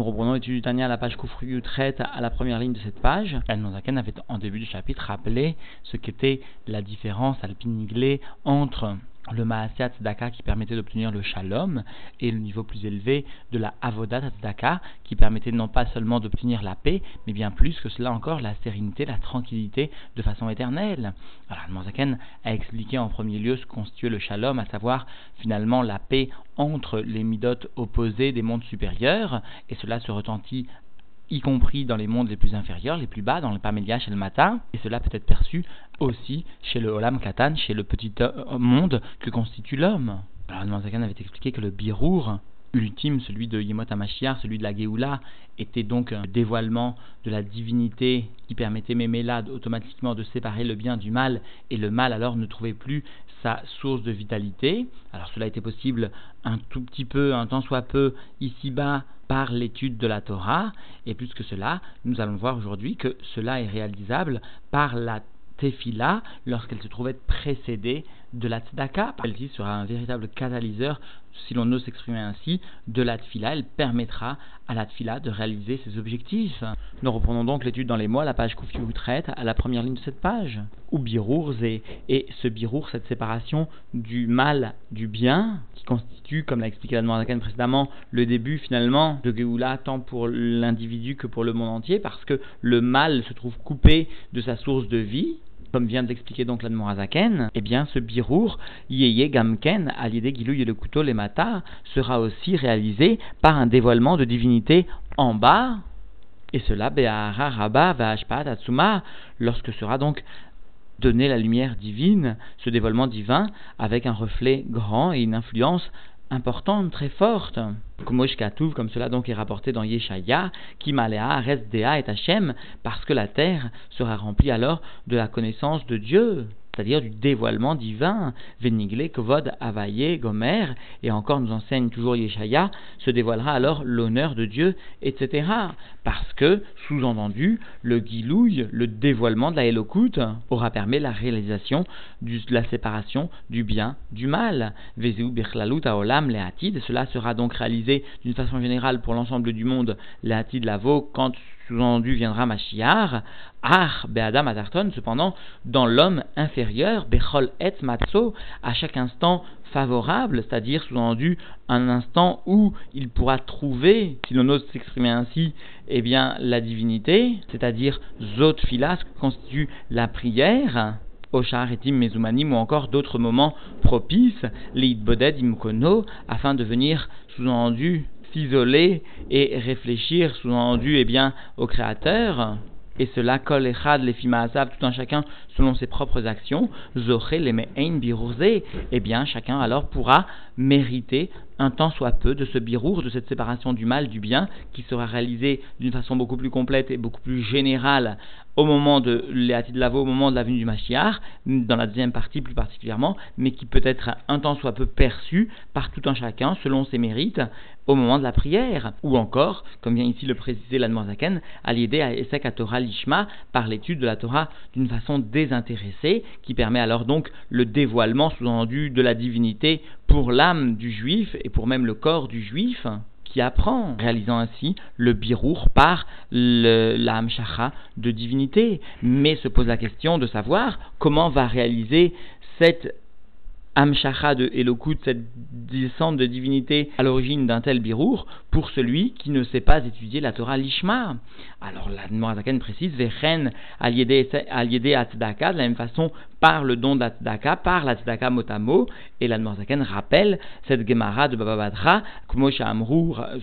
Nous reprenons l'étude à la page Koufriou traite à la première ligne de cette page. Al-Nozaken avait en début du chapitre rappelé ce qu'était la différence alpiniglée entre le Maasiyat Tzedaka qui permettait d'obtenir le Shalom et le niveau plus élevé de la Avodat Tzedaka qui permettait non pas seulement d'obtenir la paix, mais bien plus que cela encore la sérénité, la tranquillité de façon éternelle. Alors, Manzaken a expliqué en premier lieu ce constituait le Shalom, à savoir finalement la paix entre les midotes opposés des mondes supérieurs, et cela se retentit y compris dans les mondes les plus inférieurs, les plus bas, dans le Pamélia chez le matin, et cela peut être perçu aussi chez le Olam Katan, chez le petit euh, monde que constitue l'homme. Alors, Zakan avait expliqué que le birour ultime, celui de Yemot HaMashiach, celui de la Géoula, était donc un dévoilement de la divinité qui permettait Mémélade automatiquement de séparer le bien du mal, et le mal alors ne trouvait plus sa source de vitalité. Alors cela était possible un tout petit peu, un tant soit peu, ici-bas, par l'étude de la Torah, et plus que cela, nous allons voir aujourd'hui que cela est réalisable par la Tefila lorsqu'elle se trouvait précédée de la tzedaka. Celle-ci sera un véritable catalyseur, si l'on ose s'exprimer ainsi, de la tfila. Elle permettra à la tfila de réaliser ses objectifs. Nous reprenons donc l'étude dans les mois, la page vous traite à la première ligne de cette page. Ou birour, et ce birour, cette séparation du mal du bien, qui constitue, comme l'a expliqué la demande précédemment, le début finalement de Géoula, tant pour l'individu que pour le monde entier, parce que le mal se trouve coupé de sa source de vie, comme vient de l'expliquer donc l'Admorazaken, eh bien ce birour, Yeye Gamken, à l'idée et le couteau les mata, sera aussi réalisé par un dévoilement de divinité en bas, et cela Be'ahara Rabba Atsuma, lorsque sera donc donnée la lumière divine, ce dévoilement divin, avec un reflet grand et une influence importante, très forte. Comme cela donc est rapporté dans Yeshaya, qui malea resdea et Hachem, parce que la terre sera remplie alors de la connaissance de Dieu c'est-à-dire du dévoilement divin, Venigle, Kovod, Avaye, Gomer, et encore nous enseigne toujours Yeshaya, se dévoilera alors l'honneur de Dieu, etc. Parce que, sous-entendu, le guilouille, le dévoilement de la Elokut, aura permis la réalisation de la séparation du bien du mal. Vezeu Birlalut Aolam Leatid, cela sera donc réalisé d'une façon générale pour l'ensemble du monde, Leatid Lavo, quand sous-entendu viendra Mashiach, Ar Be'adam Adarton, cependant, dans l'homme inférieur, Bechol Et Matzo, à chaque instant favorable, c'est-à-dire sous-entendu un instant où il pourra trouver, si l'on ose s'exprimer ainsi, eh bien la divinité, c'est-à-dire Zot Filas, constitue la prière, Oshar Etim Mezumanim ou encore d'autres moments propices, Leid Boded Imkono, afin de venir sous-entendu s'isoler et réfléchir, sous-entendu, eh bien, au Créateur, et cela kol echad les tout un chacun selon ses propres actions, zoché les eh bien chacun alors pourra mériter un temps soit peu de ce birour, de cette séparation du mal, du bien, qui sera réalisée d'une façon beaucoup plus complète et beaucoup plus générale au moment de Léati de Lavo, au moment de la venue du Mashiach, dans la deuxième partie plus particulièrement, mais qui peut être un temps soit peu perçu par tout un chacun selon ses mérites au moment de la prière, ou encore, comme vient ici le préciser l'Admorzaken, à l'idée à Esek à Torah Lishma par l'étude de la Torah d'une façon désintéressée, qui permet alors donc le dévoilement sous-entendu de la divinité pour l'âme du juif et pour même le corps du juif qui apprend, réalisant ainsi le birour par l'âme de divinité. Mais se pose la question de savoir comment va réaliser cette Amshacha de Elokut, cette descente de divinité à l'origine d'un tel birour, pour celui qui ne sait pas étudier la Torah Lishma. Alors la Noirzaken précise, Vechen aliédé Atzdaka, de la même façon par le don d'Atzdaka, par l'Atzdaka Motamo, et la Noirzaken rappelle cette Gemara de Baba Badra, Kmosha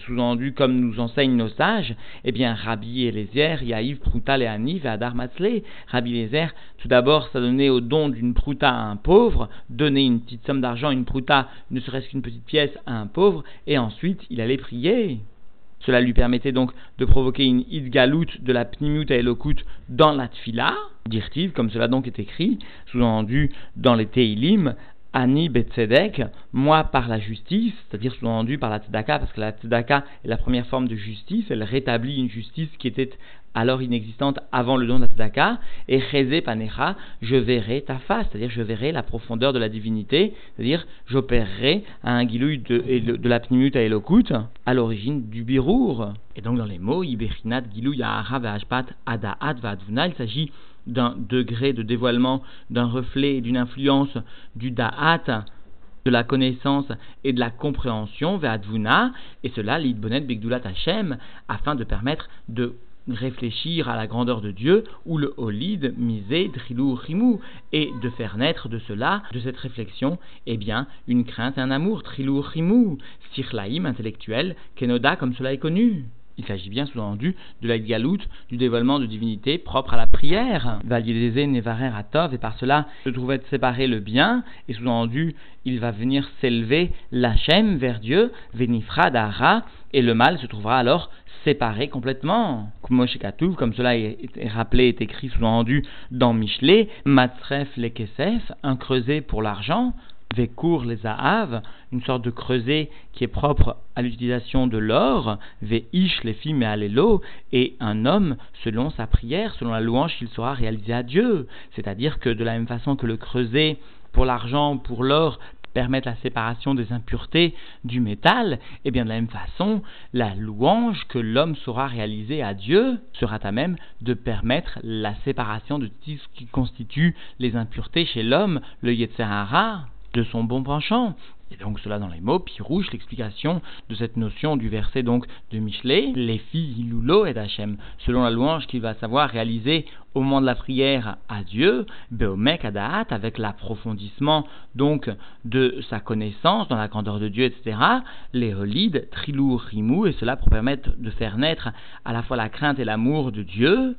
sous-entendu comme nous enseignent nos sages, eh bien Rabbi Eliezer, Yaïv, Pruta, Leani, Adar Matzle, Rabbi Eliezer, tout d'abord, ça donnait au don d'une pruta à un pauvre, donner une petite somme d'argent, une pruta, ne serait-ce qu'une petite pièce à un pauvre, et ensuite il allait prier. Cela lui permettait donc de provoquer une idgalout de la pnimut à elokut dans la tfila, dirtiv, comme cela donc est écrit, sous-entendu dans les teilim, Ani Betzedek, moi par la justice, c'est-à-dire sous-entendu par la tzedaka, parce que la tzedaka est la première forme de justice, elle rétablit une justice qui était alors inexistante avant le don d'Azdaka, et Cheze Panecha, je verrai ta face, c'est-à-dire je verrai la profondeur de la divinité, c'est-à-dire j'opérerai un guilouille de, de, la pnimut à Elokut à l'origine du birour. Et donc dans les mots, Iberinat, il s'agit d'un degré de dévoilement, d'un reflet, d'une influence du Da'at, de la connaissance et de la compréhension, Vadvuna, et cela, l'Idbonet Begdulat Hashem, afin de permettre de réfléchir à la grandeur de Dieu, ou le Olid, Misé, Drilou, Rimou, et de faire naître de cela, de cette réflexion, eh bien, une crainte et un amour, Trilou, Rimou, Sirlaïm intellectuel, Kenoda, comme cela est connu. Il s'agit bien sous-entendu de la galoute, du dévoilement de divinité propre à la prière. Validézé Nevarer Atov, et par cela se trouvait séparer le bien, et sous-entendu, il va venir s'élever l'Hachem vers Dieu, Venifra Dara, et le mal se trouvera alors séparé complètement. Comme cela est rappelé, est écrit sous-entendu dans Michelet, Matref Kesef, un creuset pour l'argent, Vekour les Ahav, une sorte de creuset qui est propre à l'utilisation de l'or, Veish les filles et et un homme selon sa prière, selon la louange qu'il sera réalisé à Dieu. C'est-à-dire que de la même façon que le creuset pour l'argent, pour l'or, permettent la séparation des impuretés du métal, et eh bien de la même façon, la louange que l'homme saura réaliser à Dieu sera à même de permettre la séparation de tout ce qui constitue les impuretés chez l'homme, le Yetzerara, de son bon penchant. Et donc cela dans les mots, puis rouge l'explication de cette notion du verset donc de Michelet, les filles Loulo et Hachem, selon la louange qu'il va savoir réaliser au moment de la prière à Dieu, Beomek Adaat, avec l'approfondissement donc de sa connaissance dans la grandeur de Dieu, etc. Les holides, Trilou, Rimou, et cela pour permettre de faire naître à la fois la crainte et l'amour de Dieu,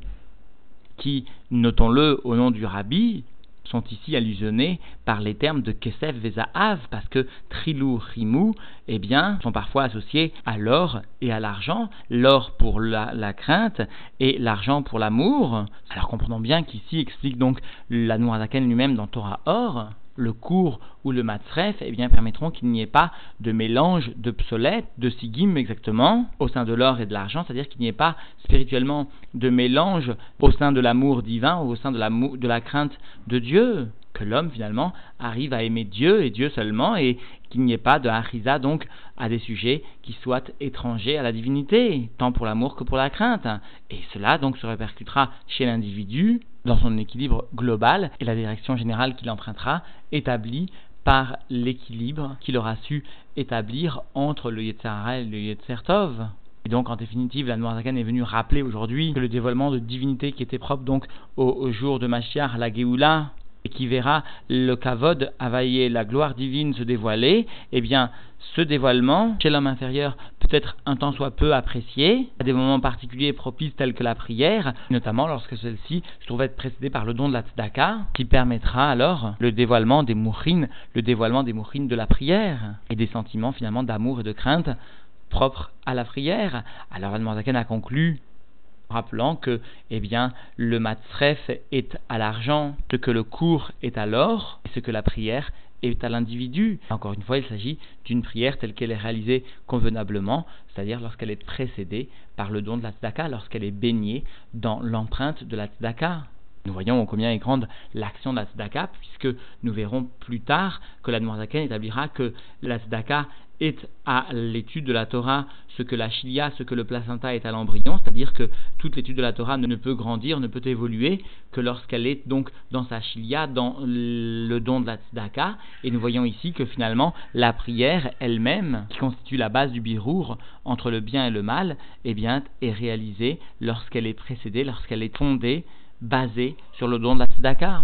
qui, notons-le au nom du Rabbi, sont ici allusionnés par les termes de Kesef Vezaav, parce que Trilou, Rimou, eh bien, sont parfois associés à l'or et à l'argent, l'or pour la, crainte et l'argent pour l'amour. Alors comprenons bien qu'ici explique donc la Noirzaken lui-même dans Torah Or, le cours ou le matref, eh bien, permettront qu'il n'y ait pas de mélange de psolète, de sigim exactement, au sein de l'or et de l'argent, c'est-à-dire qu'il n'y ait pas spirituellement de mélange au sein de l'amour divin ou au sein de la, de la crainte de Dieu que l'homme finalement arrive à aimer Dieu et Dieu seulement et qu'il n'y ait pas de harisa donc à des sujets qui soient étrangers à la divinité, tant pour l'amour que pour la crainte. Et cela donc se répercutera chez l'individu dans son équilibre global et la direction générale qu'il empruntera établie par l'équilibre qu'il aura su établir entre le Yetzirah et le Yetzertov. Et donc, en définitive, la Noirzakan est venue rappeler aujourd'hui que le dévoilement de divinité qui était propre donc au, jour de Mashiach, la Géoula, et qui verra le kavod availler, la gloire divine se dévoiler, eh bien, ce dévoilement chez l'homme inférieur peut être un temps soit peu apprécié, à des moments particuliers propices tels que la prière, notamment lorsque celle-ci se trouve être précédée par le don de la tzedaka, qui permettra alors le dévoilement des mourines, le dévoilement des mourines de la prière, et des sentiments finalement d'amour et de crainte propres à la prière. Alors Anne a conclu rappelant que eh bien, le matzref est à l'argent, ce que le cours est à l'or, et ce que la prière est à l'individu. Encore une fois, il s'agit d'une prière telle qu'elle est réalisée convenablement, c'est-à-dire lorsqu'elle est précédée par le don de la tzedaka, lorsqu'elle est baignée dans l'empreinte de la tzedaka. Nous voyons combien est grande l'action de la tzedaka, puisque nous verrons plus tard que la Noirzaken établira que la tzedaka est à l'étude de la Torah ce que la chilia, ce que le placenta est à l'embryon, c'est-à-dire que toute l'étude de la Torah ne, peut grandir, ne peut évoluer que lorsqu'elle est donc dans sa chilia, dans le don de la tzedaka. Et nous voyons ici que finalement la prière elle-même, qui constitue la base du birour entre le bien et le mal, eh bien, est réalisée lorsqu'elle est précédée, lorsqu'elle est fondée, basée sur le don de la tzedaka.